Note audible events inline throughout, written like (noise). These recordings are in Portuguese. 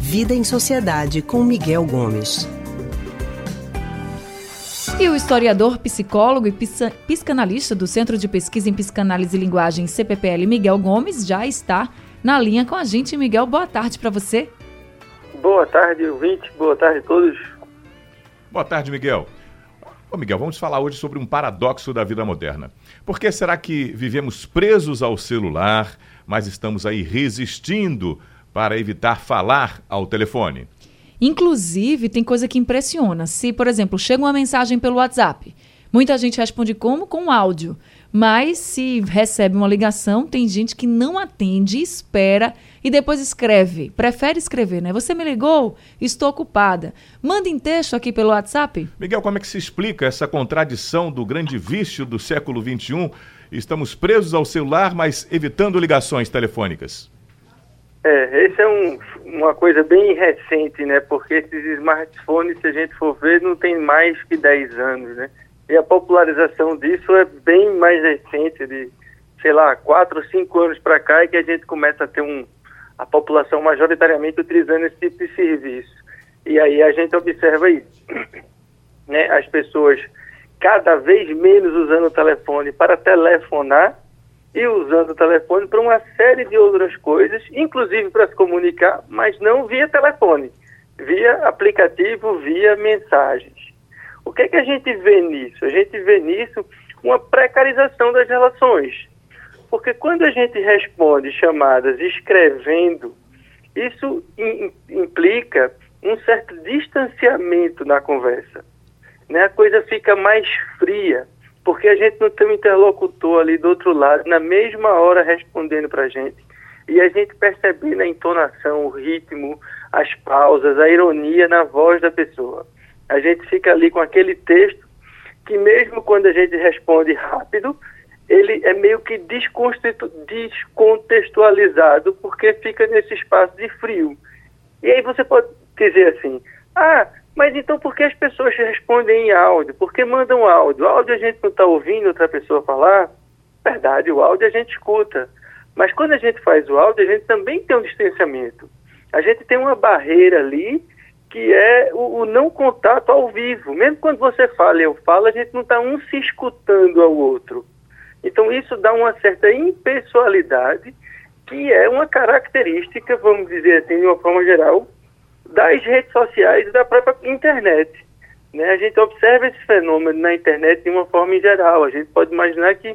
Vida em Sociedade com Miguel Gomes. E o historiador, psicólogo e psicanalista do Centro de Pesquisa em Psicanálise e Linguagem CPPL, Miguel Gomes, já está na linha com a gente. Miguel, boa tarde para você. Boa tarde, ouvinte. Boa tarde a todos. Boa tarde, Miguel. Ô Miguel, vamos falar hoje sobre um paradoxo da vida moderna. Por que será que vivemos presos ao celular, mas estamos aí resistindo para evitar falar ao telefone? Inclusive, tem coisa que impressiona. Se, por exemplo, chega uma mensagem pelo WhatsApp, muita gente responde como? Com áudio. Mas se recebe uma ligação, tem gente que não atende, espera e depois escreve. Prefere escrever, né? Você me ligou? Estou ocupada. Manda em texto aqui pelo WhatsApp. Miguel, como é que se explica essa contradição do grande vício do século XXI? Estamos presos ao celular, mas evitando ligações telefônicas. É, esse é um, uma coisa bem recente, né? Porque esses smartphones, se a gente for ver, não tem mais que 10 anos, né? E a popularização disso é bem mais recente, de, sei lá, 4 ou 5 anos para cá, é que a gente começa a ter um, a população majoritariamente utilizando esse tipo de serviço. E aí a gente observa isso, (clears throat) né? As pessoas cada vez menos usando o telefone para telefonar e usando o telefone para uma série de outras coisas, inclusive para se comunicar, mas não via telefone, via aplicativo, via mensagens. O que, é que a gente vê nisso? A gente vê nisso uma precarização das relações. Porque quando a gente responde chamadas escrevendo, isso implica um certo distanciamento na conversa. Né? A coisa fica mais fria porque a gente não tem um interlocutor ali do outro lado, na mesma hora respondendo para a gente. E a gente percebendo a entonação, o ritmo, as pausas, a ironia na voz da pessoa. A gente fica ali com aquele texto que, mesmo quando a gente responde rápido, ele é meio que descontextualizado, porque fica nesse espaço de frio. E aí você pode dizer assim: ah, mas então por que as pessoas respondem em áudio? Por que mandam áudio? O áudio a gente não está ouvindo outra pessoa falar? Verdade, o áudio a gente escuta. Mas quando a gente faz o áudio, a gente também tem um distanciamento. A gente tem uma barreira ali que é o, o não contato ao vivo. Mesmo quando você fala e eu falo, a gente não está um se escutando ao outro. Então isso dá uma certa impessoalidade que é uma característica, vamos dizer assim, de uma forma geral, das redes sociais e da própria internet. Né? A gente observa esse fenômeno na internet de uma forma em geral. A gente pode imaginar que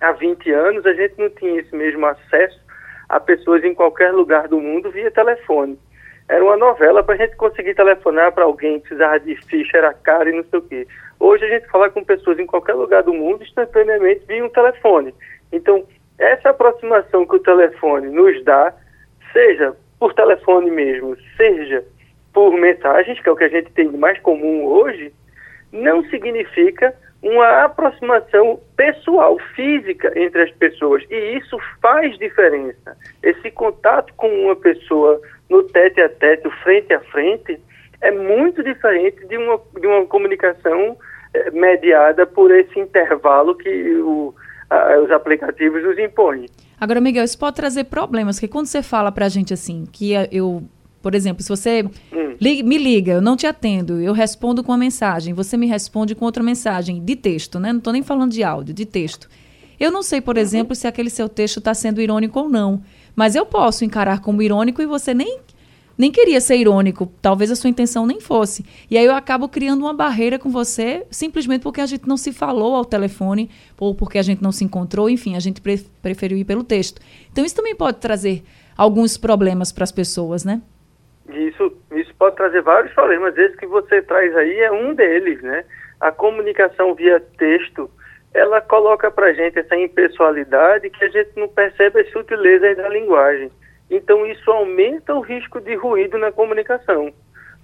há 20 anos a gente não tinha esse mesmo acesso a pessoas em qualquer lugar do mundo via telefone. Era uma novela para a gente conseguir telefonar para alguém, precisava de ficha, era caro e não sei o quê. Hoje a gente fala com pessoas em qualquer lugar do mundo instantaneamente via um telefone. Então, essa aproximação que o telefone nos dá, seja por telefone mesmo, seja por mensagens, que é o que a gente tem de mais comum hoje, não significa uma aproximação pessoal, física entre as pessoas. E isso faz diferença. Esse contato com uma pessoa no tete a tete, frente a frente, é muito diferente de uma, de uma comunicação eh, mediada por esse intervalo que o, a, os aplicativos nos impõem. Agora, Miguel, isso pode trazer problemas, porque quando você fala pra gente assim, que eu, por exemplo, se você hum. li, me liga, eu não te atendo, eu respondo com uma mensagem, você me responde com outra mensagem, de texto, né? Não estou nem falando de áudio, de texto. Eu não sei, por uhum. exemplo, se aquele seu texto está sendo irônico ou não, mas eu posso encarar como irônico e você nem nem queria ser irônico, talvez a sua intenção nem fosse. E aí eu acabo criando uma barreira com você, simplesmente porque a gente não se falou ao telefone, ou porque a gente não se encontrou, enfim, a gente pre preferiu ir pelo texto. Então isso também pode trazer alguns problemas para as pessoas, né? Isso, isso pode trazer vários problemas. Esse que você traz aí é um deles, né? A comunicação via texto, ela coloca para gente essa impessoalidade que a gente não percebe as sutilezas da linguagem. Então, isso aumenta o risco de ruído na comunicação.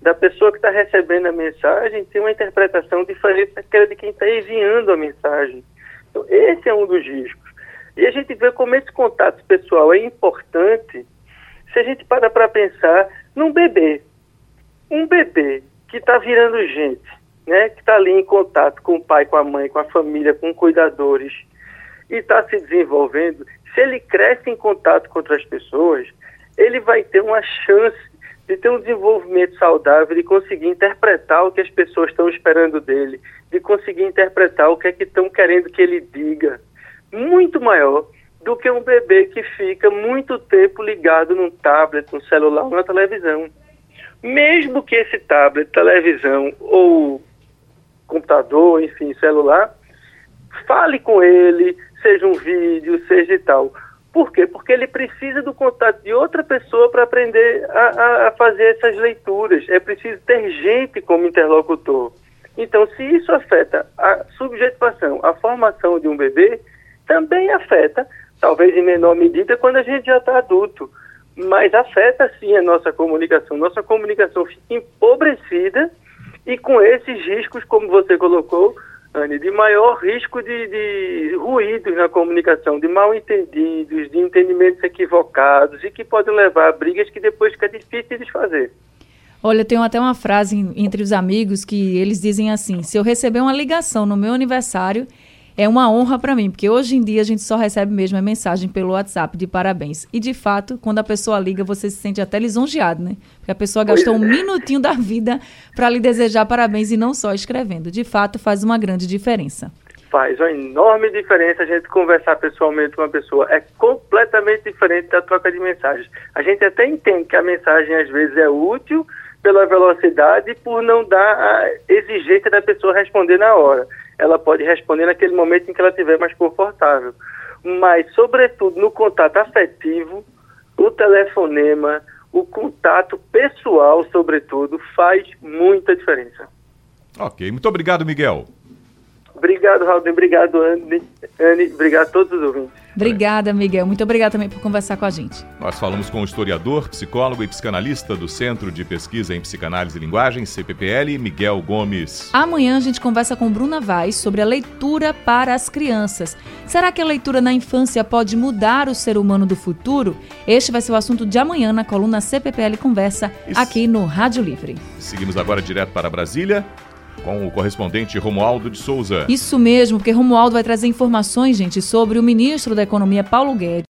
Da pessoa que está recebendo a mensagem tem uma interpretação diferente daquela de quem está enviando a mensagem. Então, esse é um dos riscos. E a gente vê como esse contato pessoal é importante se a gente para para pensar num bebê. Um bebê que está virando gente, né? que está ali em contato com o pai, com a mãe, com a família, com cuidadores, e está se desenvolvendo, se ele cresce em contato com outras pessoas, ele vai ter uma chance de ter um desenvolvimento saudável, de conseguir interpretar o que as pessoas estão esperando dele, de conseguir interpretar o que é que estão querendo que ele diga, muito maior do que um bebê que fica muito tempo ligado num tablet, num celular ou na televisão. Mesmo que esse tablet, televisão ou computador, enfim, celular, fale com ele, seja um vídeo, seja e tal. Por quê? Porque ele precisa do contato de outra pessoa para aprender a, a, fazer essas leituras. É preciso ter gente como interlocutor. Então, se isso afeta a subjetivação, a formação de um bebê, também afeta, talvez em menor medida, quando a gente já está adulto. Mas afeta sim a nossa comunicação. Nossa comunicação fica empobrecida e com esses riscos, como você colocou, Anne, de maior risco de, de ruídos na comunicação, de mal entendidos, de entendimentos equivocados e que podem levar a brigas que depois fica difícil de desfazer. Olha, tem até uma frase entre os amigos que eles dizem assim: se eu receber uma ligação no meu aniversário é uma honra para mim, porque hoje em dia a gente só recebe mesmo a mensagem pelo WhatsApp de parabéns. E de fato, quando a pessoa liga, você se sente até lisonjeado, né? Porque a pessoa gastou um é. minutinho da vida para lhe desejar parabéns e não só escrevendo. De fato, faz uma grande diferença. Faz uma enorme diferença a gente conversar pessoalmente com uma pessoa. É completamente diferente da troca de mensagens. A gente até entende que a mensagem às vezes é útil pela velocidade e por não dar a exigência da pessoa responder na hora ela pode responder naquele momento em que ela estiver mais confortável. Mas, sobretudo, no contato afetivo, o telefonema, o contato pessoal, sobretudo, faz muita diferença. Ok, muito obrigado, Miguel. Obrigado, Raul. Obrigado, Anne. Anne. Obrigado a todos os ouvintes. Obrigada, Miguel. Muito obrigada também por conversar com a gente. Nós falamos com o historiador, psicólogo e psicanalista do Centro de Pesquisa em Psicanálise e Linguagem, CPPL, Miguel Gomes. Amanhã a gente conversa com Bruna Vaz sobre a leitura para as crianças. Será que a leitura na infância pode mudar o ser humano do futuro? Este vai ser o assunto de amanhã na coluna CPPL Conversa, Isso. aqui no Rádio Livre. Seguimos agora direto para Brasília com o correspondente Romualdo de Souza. Isso mesmo, porque Romualdo vai trazer informações, gente, sobre o ministro da Economia, Paulo Guedes.